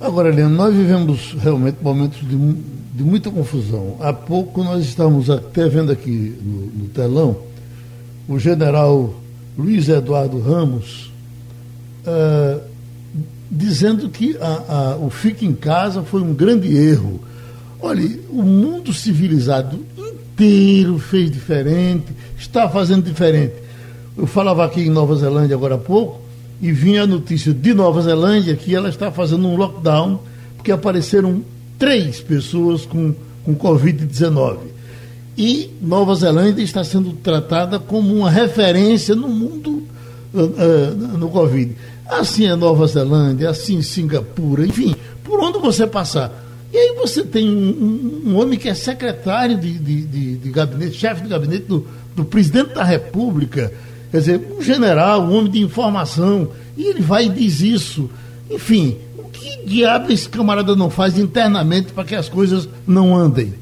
[SPEAKER 2] Agora, Leandro, nós vivemos realmente momentos de de muita confusão. Há pouco nós estávamos até vendo aqui no, no telão o general Luiz Eduardo Ramos uh, dizendo que a, a, o Fique em Casa foi um grande erro. Olha, o mundo civilizado inteiro fez diferente, está fazendo diferente. Eu falava aqui em Nova Zelândia agora há pouco e vinha a notícia de Nova Zelândia que ela está fazendo um lockdown porque apareceram três pessoas com, com Covid-19. E Nova Zelândia está sendo tratada como uma referência no mundo uh, uh, no Covid. Assim é Nova Zelândia, assim Singapura, enfim, por onde você passar. E aí você tem um, um, homem que é secretário de, de, de, de gabinete, chefe de gabinete do, do presidente da República, quer dizer, um general, um homem de informação, e ele vai e diz isso. Enfim, o que diabo esse camarada não faz internamente para que as coisas não andem?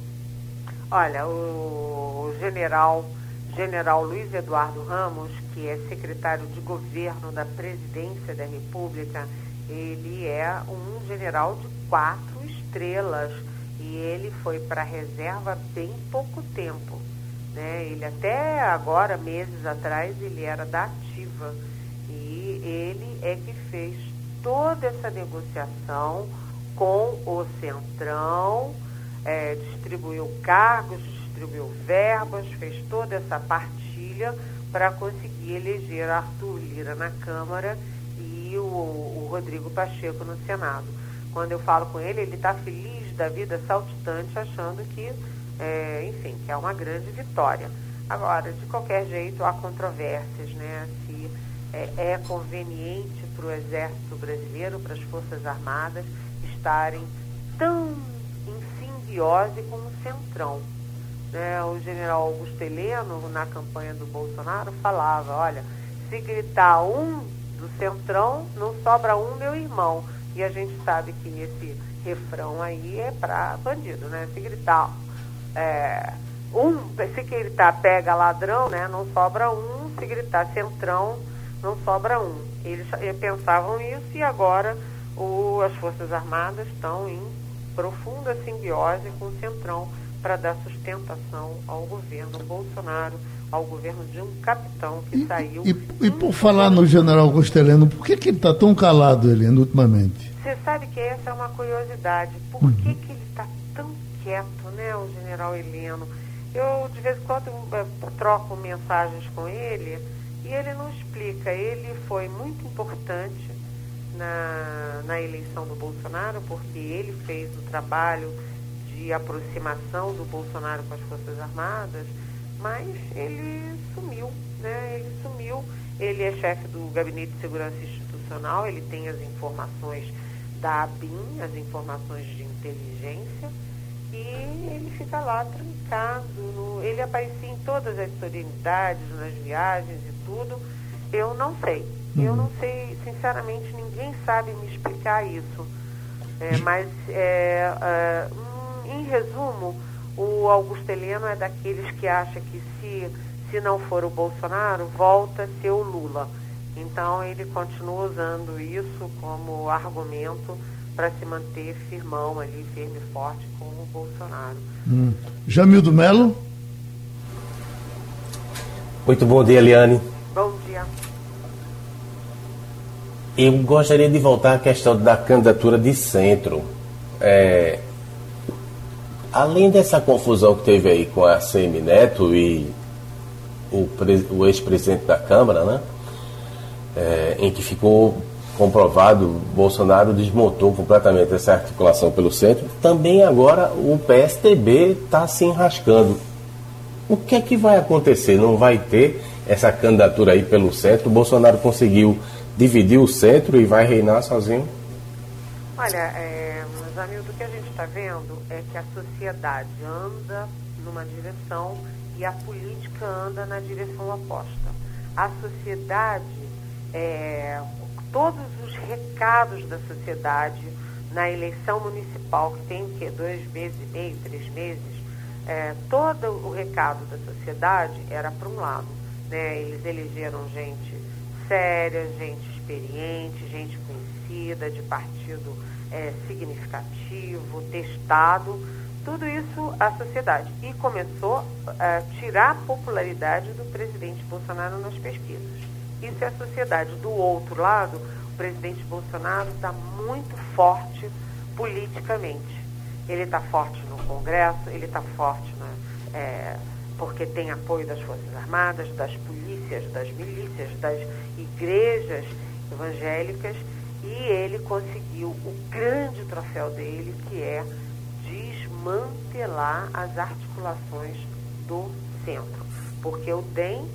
[SPEAKER 9] Olha, o general, general Luiz Eduardo Ramos, que é secretário de governo da presidência da República, ele é um general de quatro estrelas e ele foi para a reserva bem pouco tempo. Né? Ele até agora, meses atrás, ele era da ativa e ele é que fez toda essa negociação com o Centrão, é, distribuiu cargos, distribuiu verbas, fez toda essa partilha para conseguir eleger Arthur Lira na Câmara e o, o Rodrigo Pacheco no Senado. Quando eu falo com ele, ele está feliz da vida saltitante, achando que, é, enfim, que é uma grande vitória. Agora, de qualquer jeito, há controvérsias, né? Se é, é conveniente para o Exército Brasileiro, para as Forças Armadas, estarem tão simbiose com o Centrão. Né? O general Augusto Heleno, na campanha do Bolsonaro, falava, olha, se gritar um do Centrão, não sobra um meu irmão. E a gente sabe que esse refrão aí é para bandido, né? Se gritar é, um, se gritar pega ladrão, né? Não sobra um, se gritar centrão, não sobra um. Eles, eles pensavam isso e agora o, as Forças Armadas estão em profunda simbiose com o Centrão para dar sustentação ao governo Bolsonaro, ao governo de um capitão que
[SPEAKER 2] e,
[SPEAKER 9] saiu.
[SPEAKER 2] E, e por falar no general Gosteleno, por que, que ele está tão calado, Helena, ultimamente?
[SPEAKER 9] Você sabe que essa é uma curiosidade. Por uhum. que, que ele está quieto, né, o general Heleno? Eu, de vez em quando, eh, troco mensagens com ele e ele não explica. Ele foi muito importante na, na eleição do Bolsonaro, porque ele fez o trabalho de aproximação do Bolsonaro com as Forças Armadas, mas ele sumiu, né? Ele sumiu. Ele é chefe do Gabinete de Segurança Institucional, ele tem as informações da ABIN, as informações de inteligência, e ele fica lá trancado. Ele aparecia em todas as solenidades, nas viagens e tudo. Eu não sei. Eu não sei, sinceramente, ninguém sabe me explicar isso. É, mas, é, é, hum, em resumo, o Augusto Heleno é daqueles que acha que se, se não for o Bolsonaro, volta a ser o Lula. Então, ele continua usando isso como argumento para se manter firmão ali, firme e forte com o Bolsonaro.
[SPEAKER 2] Hum. Jamildo Melo.
[SPEAKER 5] Muito bom dia, Eliane.
[SPEAKER 9] Bom dia.
[SPEAKER 5] Eu gostaria de voltar à questão da candidatura de centro. É, além dessa confusão que teve aí com a Semi Neto e o, o ex-presidente da Câmara, né? É, em que ficou comprovado, Bolsonaro desmontou completamente essa articulação pelo centro. Também agora o PSTB está se enrascando. O que é que vai acontecer? Não vai ter essa candidatura aí pelo centro? O Bolsonaro conseguiu dividir o centro e vai reinar sozinho?
[SPEAKER 9] Olha, é, Zamildo, o que a gente está vendo é que a sociedade anda numa direção e a política anda na direção oposta. A sociedade, é, todos os recados da sociedade na eleição municipal, que tem que dois meses e meio, três meses, é, todo o recado da sociedade era para um lado. Né? Eles elegeram gente séria, gente experiente, gente conhecida, de partido é, significativo, testado, tudo isso a sociedade. E começou a tirar a popularidade do presidente Bolsonaro nas pesquisas. Isso é a sociedade. Do outro lado, o presidente Bolsonaro está muito forte politicamente. Ele está forte no Congresso, ele está forte na, é, porque tem apoio das Forças Armadas, das polícias, das milícias, das igrejas evangélicas e ele conseguiu o grande troféu dele, que é desmantelar as articulações do centro. Porque o DEM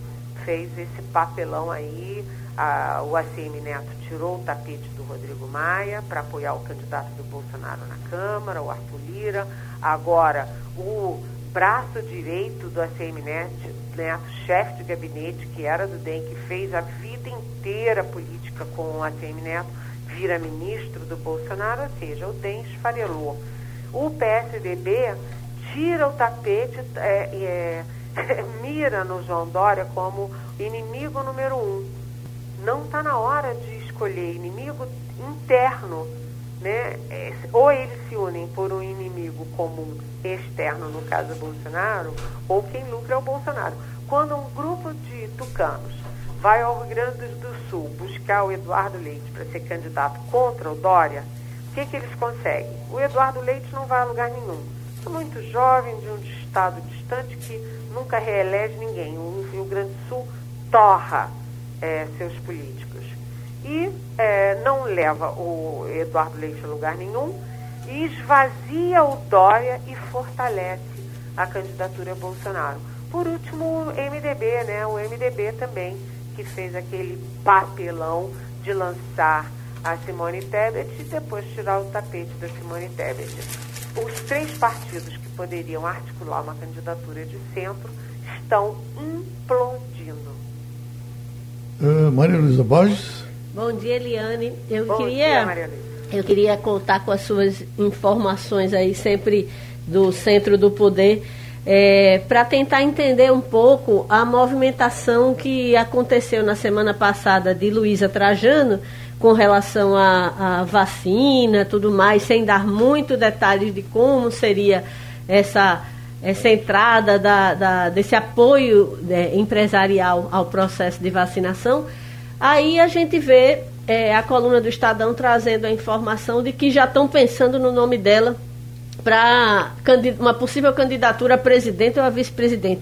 [SPEAKER 9] fez esse papelão aí, a, o ACM Neto tirou o tapete do Rodrigo Maia para apoiar o candidato do Bolsonaro na Câmara, o Arthur Lira. Agora, o braço direito do ACM Neto, Neto chefe de gabinete, que era do DEM, que fez a vida inteira política com o ACM Neto, vira ministro do Bolsonaro, ou seja, o DEM esfarelou. O PSDB tira o tapete, é, é, mira no João Dória como inimigo número um. Não está na hora de escolher inimigo interno, né? Ou eles se unem por um inimigo comum externo, no caso Bolsonaro, ou quem lucra é o Bolsonaro. Quando um grupo de tucanos vai ao Rio Grande do Sul buscar o Eduardo Leite para ser candidato contra o Dória, o que, que eles conseguem? O Eduardo Leite não vai a lugar nenhum. É muito jovem, de um estado distante que nunca reelege ninguém. O Rio Grande do Sul torra é, seus políticos. E é, não leva o Eduardo Leite a lugar nenhum e esvazia o Dória e fortalece a candidatura Bolsonaro. Por último, o MDB, né? O MDB também que fez aquele papelão de lançar a Simone Tebet e depois tirar o tapete da Simone Tebet. Três partidos que poderiam articular uma candidatura de centro estão implodindo.
[SPEAKER 2] Uh, Maria Luísa Borges.
[SPEAKER 4] Bom dia, Eliane. Eu
[SPEAKER 9] Bom
[SPEAKER 4] queria,
[SPEAKER 9] dia, Maria Luísa.
[SPEAKER 4] eu queria contar com as suas informações aí sempre do Centro do Poder é, para tentar entender um pouco a movimentação que aconteceu na semana passada de Luísa Trajano com relação à, vacina, tudo mais, sem dar muito detalhes de como seria essa essa entrada da, da, desse apoio né, empresarial ao processo de vacinação, aí a gente vê é, a coluna do Estadão trazendo a informação de que já estão pensando no nome dela para uma possível candidatura a presidente ou a vice-presidente.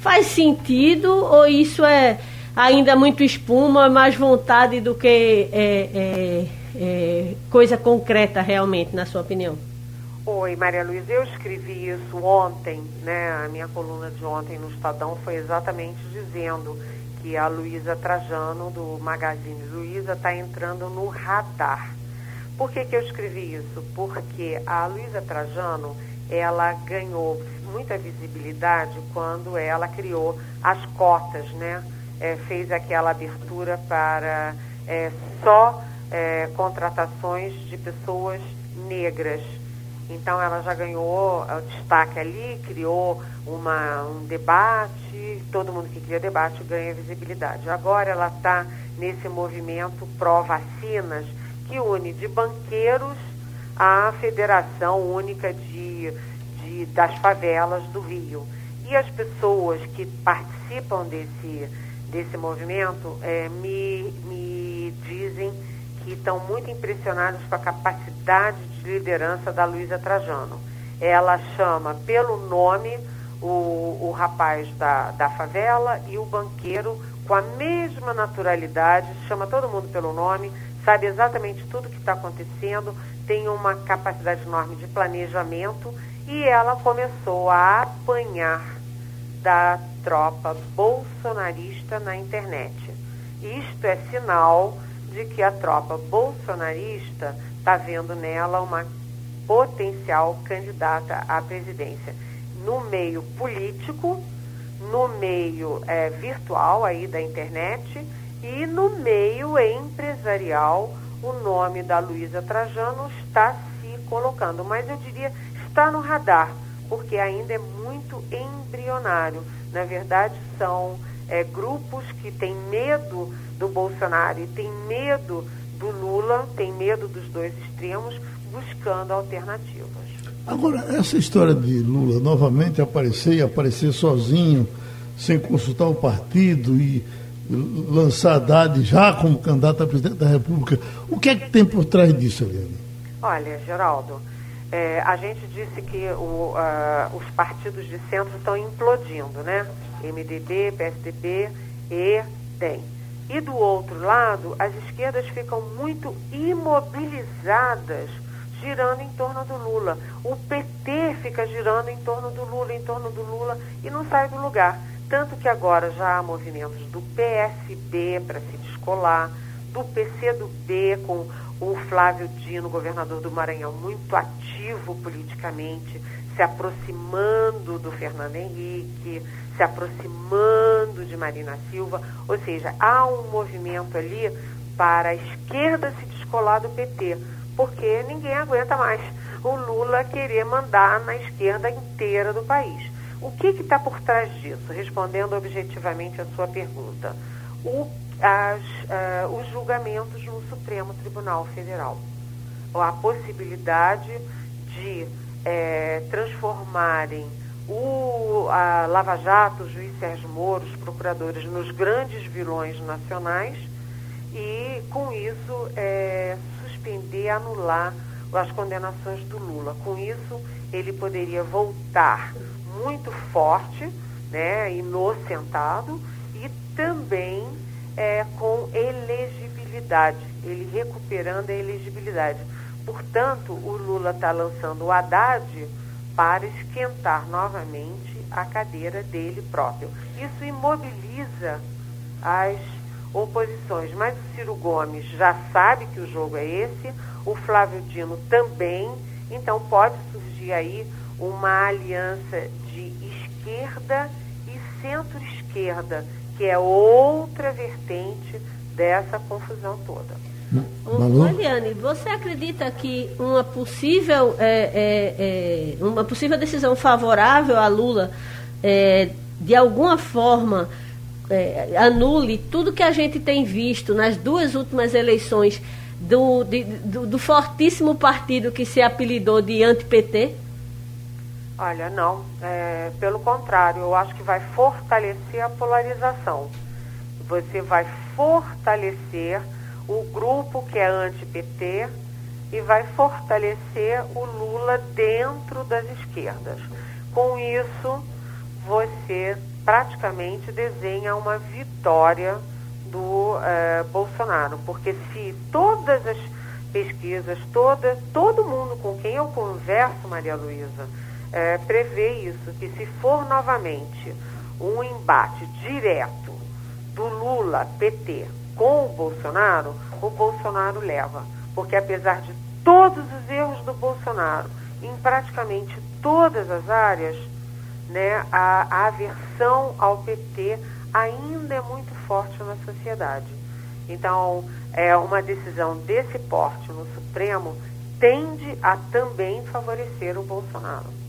[SPEAKER 4] Faz sentido ou isso é ainda muito espuma, mais vontade do que é, é, é, coisa concreta realmente, na sua opinião?
[SPEAKER 9] Oi, Maria Luiz, eu escrevi isso ontem, né? A minha coluna de ontem no Estadão foi exatamente dizendo que a Luísa Trajano, do Magazine Luiza, está entrando no radar por que, que eu escrevi isso? Porque a Luísa Trajano, ela ganhou muita visibilidade quando ela criou as cotas, né? É, fez aquela abertura para é, só é, contratações de pessoas negras. Então ela já ganhou destaque ali, criou uma, um debate, todo mundo que cria debate ganha visibilidade. Agora ela está nesse movimento pró-vacinas, que une de banqueiros à Federação Única de, de, das Favelas do Rio. E as pessoas que participam desse, desse movimento é, me, me dizem que estão muito impressionados com a capacidade de liderança da Luísa Trajano. Ela chama pelo nome o, o rapaz da, da favela e o banqueiro com a mesma naturalidade, chama todo mundo pelo nome, sabe exatamente tudo o que está acontecendo, tem uma capacidade enorme de planejamento e ela começou a apanhar da tropa bolsonarista na internet. Isto é sinal de que a tropa bolsonarista está vendo nela uma potencial candidata à presidência. No meio político, no meio é, virtual aí da internet e no meio empresarial, o nome da Luísa Trajano está se colocando, mas eu diria está no radar, porque ainda é muito embrionário. Na verdade, são é, grupos que têm medo do Bolsonaro e têm medo do Lula, têm medo dos dois extremos, buscando alternativas.
[SPEAKER 2] Agora, essa história de Lula novamente aparecer e aparecer sozinho, sem consultar o partido e lançar Haddad já como candidato a presidente da República. O que é que tem por trás disso, Eliane?
[SPEAKER 9] Olha, Geraldo, é, a gente disse que o, os partidos de centro estão implodindo, né? MDB, PSDB e DEM. E do outro lado, as esquerdas ficam muito imobilizadas, girando em torno do Lula. O PT fica girando em torno do Lula, em torno do Lula, e não sai do lugar. Tanto que agora já há movimentos do PSB para se descolar, do PCdoB com o Flávio Dino, governador do Maranhão, muito ativo politicamente, se aproximando do Fernando Henrique, se aproximando de Marina Silva, ou seja, há um movimento ali para a esquerda se descolar do PT, porque ninguém aguenta mais o Lula querer mandar na esquerda inteira do país. O que está por trás disso? Respondendo objetivamente a sua pergunta. O, as, uh, os julgamentos no Supremo Tribunal Federal. A possibilidade de é, transformarem o a Lava Jato, o juiz Sérgio Moro, os procuradores nos grandes vilões nacionais e, com isso, é, suspender, anular as condenações do Lula. Com isso, ele poderia voltar muito forte, né, inocentado e também é, com elegibilidade, ele recuperando a elegibilidade. Portanto, o Lula está lançando o Haddad para esquentar novamente a cadeira dele próprio. Isso imobiliza as oposições, mas o Ciro Gomes já sabe que o jogo é esse, o Flávio Dino também, então pode surgir aí uma aliança de esquerda e centro-esquerda, que é outra vertente dessa confusão toda.
[SPEAKER 4] Mariane, você acredita que uma possível, é, é, é, uma possível decisão favorável a Lula, é, de alguma forma, é, anule tudo que a gente tem visto nas duas últimas eleições do, de, do, do fortíssimo partido que se apelidou de anti-PT?
[SPEAKER 9] Olha, não. É, pelo contrário, eu acho que vai fortalecer a polarização. Você vai fortalecer o grupo que é anti-PT e vai fortalecer o Lula dentro das esquerdas. Com isso, você praticamente desenha uma vitória do uh, Bolsonaro, porque se todas as pesquisas, toda, todo mundo com quem eu converso, Maria Luísa, é, prevê isso, que se for novamente um embate direto do Lula, PT, com o Bolsonaro, o Bolsonaro leva. Porque apesar de todos os erros do Bolsonaro, em praticamente todas as áreas, né, a, a aversão ao PT ainda é muito forte na sociedade. Então, é uma decisão desse porte no Supremo tende a também favorecer o Bolsonaro.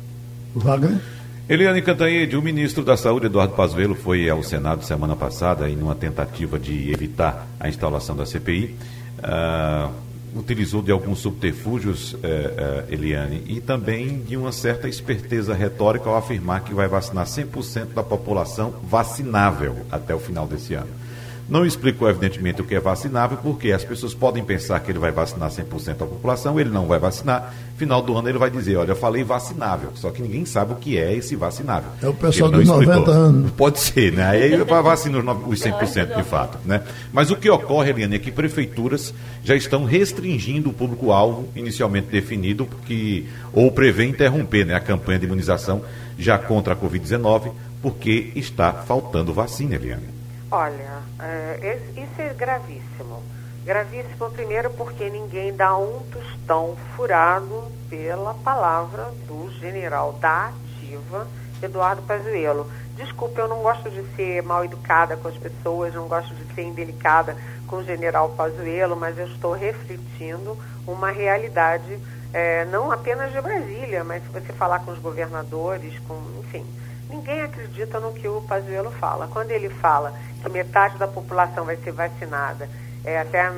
[SPEAKER 3] Wagner? Eliane Cantanhede, o ministro da Saúde, Eduardo Pazuello, foi ao Senado semana passada em uma tentativa de evitar a instalação da CPI. Uh, ah, utilizou de alguns subterfúgios, uh, uh, Eliane, e também de uma certa esperteza retórica ao afirmar que vai vacinar 100% da população vacinável até o final desse ano. Não explicou, evidentemente, o que é vacinável, porque as pessoas podem pensar que ele vai vacinar 100% da população, ele não vai vacinar. Final do ano ele vai dizer: Olha, eu falei vacinável, só que ninguém sabe o que é esse vacinável.
[SPEAKER 2] É o pessoal dos 90 anos.
[SPEAKER 3] Pode ser, né? Aí ele vacina os 100% de fato. Né? Mas o que ocorre, Eliane, é que prefeituras já estão restringindo o público-alvo inicialmente definido, porque, ou prevê interromper né, a campanha de imunização já contra a Covid-19, porque está faltando vacina, Eliane.
[SPEAKER 9] Olha, é, isso é gravíssimo. Gravíssimo, primeiro, porque ninguém dá um tostão furado pela palavra do general da ativa, Eduardo Pazuello. Desculpe, eu não gosto de ser mal educada com as pessoas, não gosto de ser indelicada com o general Pazuello, mas eu estou refletindo uma realidade é, não apenas de Brasília, mas se você falar com os governadores, com, enfim, ninguém acredita no que o Pazuello fala. Quando ele fala que metade da população vai ser vacinada é, até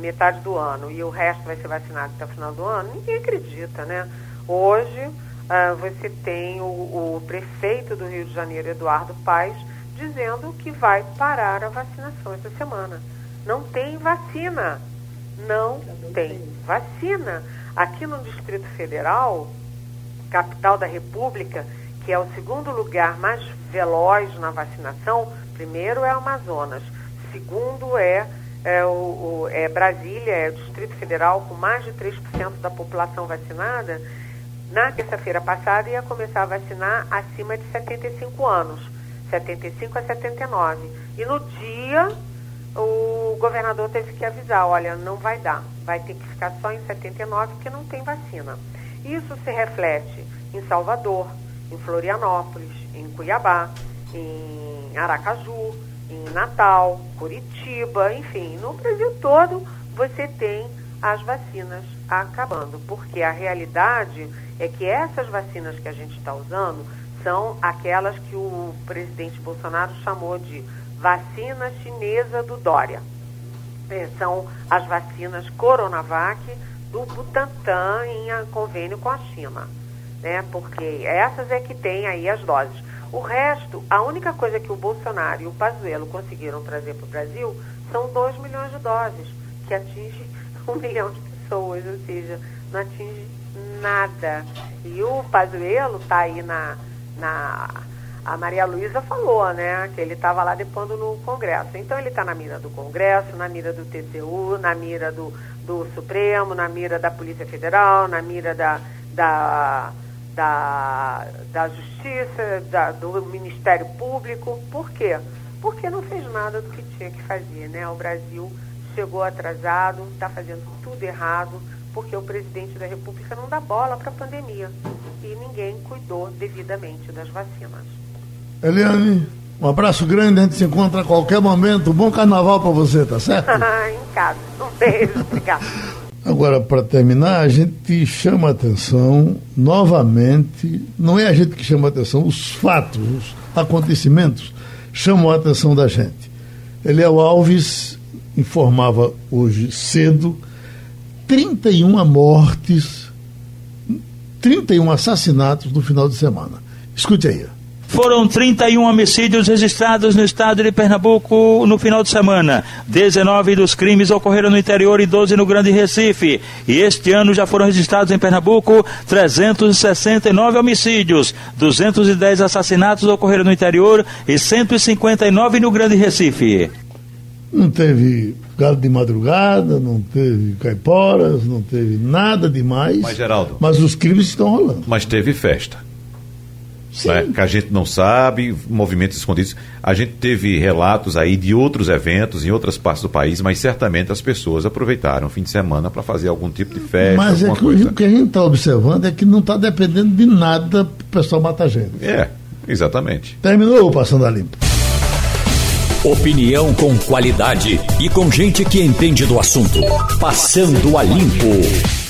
[SPEAKER 9] metade do ano e o resto vai ser vacinado até o final do ano, ninguém acredita, né? Hoje uh, você tem o, o prefeito do Rio de Janeiro, Eduardo Paes, dizendo que vai parar a vacinação essa semana. Não tem vacina. Não tem vacina. Aqui no Distrito Federal, capital da República, que é o segundo lugar mais veloz na vacinação, primeiro é Amazonas, segundo é, é, o, o, é Brasília, é o Distrito Federal, com mais de 3% da população vacinada. Na terça-feira passada ia começar a vacinar acima de 75 anos. 75 a 79. E no dia, o governador teve que avisar: olha, não vai dar, vai ter que ficar só em 79 porque não tem vacina. Isso se reflete em Salvador, em Florianópolis, em Cuiabá, em Aracaju, em Natal, Curitiba, enfim, no Brasil todo você tem as vacinas acabando, porque a realidade é que essas vacinas que a gente está usando são aquelas que o presidente Bolsonaro chamou de vacina chinesa do Dória. É, são as vacinas Coronavac do Butantan em convênio com a China, né? Porque essas é que tem aí as doses. O resto, a única coisa que o Bolsonaro e o Pazuello conseguiram trazer para o Brasil são 2 milhões de doses, que atinge um milhão de pessoas, ou seja, não atinge nada. E o Pazuello está aí na, na. A Maria Luísa falou, né? Que ele estava lá depondo no Congresso. Então ele está na mira do Congresso, na mira do TCU, na mira do, do Supremo, na mira da Polícia Federal, na mira da, da, da, da Justiça, da, do Ministério Público. Por quê? Porque não fez nada do que tinha que fazer, né? O Brasil chegou atrasado, está fazendo tudo errado, porque o presidente da República não dá bola para a pandemia e ninguém cuidou devidamente das vacinas.
[SPEAKER 2] Eliane, um abraço grande, a gente se encontra a qualquer momento. Bom carnaval para você, tá certo?
[SPEAKER 9] em casa. Um beijo, obrigado.
[SPEAKER 2] Agora, para terminar, a gente chama atenção novamente, não é a gente que chama atenção, os fatos, os acontecimentos chamam a atenção da gente. Eliel Alves informava hoje cedo 31 mortes, 31 assassinatos no final de semana. Escute aí.
[SPEAKER 10] Foram 31 homicídios registrados no estado de Pernambuco no final de semana. 19 dos crimes ocorreram no interior e 12 no Grande Recife. E este ano já foram registrados em Pernambuco 369 homicídios. 210 assassinatos ocorreram no interior e 159 no Grande Recife.
[SPEAKER 2] Não teve galo de madrugada, não teve caiporas, não teve nada demais.
[SPEAKER 3] Mas, Geraldo.
[SPEAKER 2] Mas os crimes estão rolando.
[SPEAKER 3] Mas teve festa. Né? Que a gente não sabe, movimentos escondidos. A gente teve relatos aí de outros eventos em outras partes do país, mas certamente as pessoas aproveitaram o fim de semana para fazer algum tipo de festa.
[SPEAKER 2] Mas é que
[SPEAKER 3] coisa.
[SPEAKER 2] o que a gente está observando é que não está dependendo de nada para o pessoal matar gente.
[SPEAKER 3] É, exatamente.
[SPEAKER 2] Terminou o Passando a Limpo.
[SPEAKER 1] Opinião com qualidade e com gente que entende do assunto. Passando a limpo.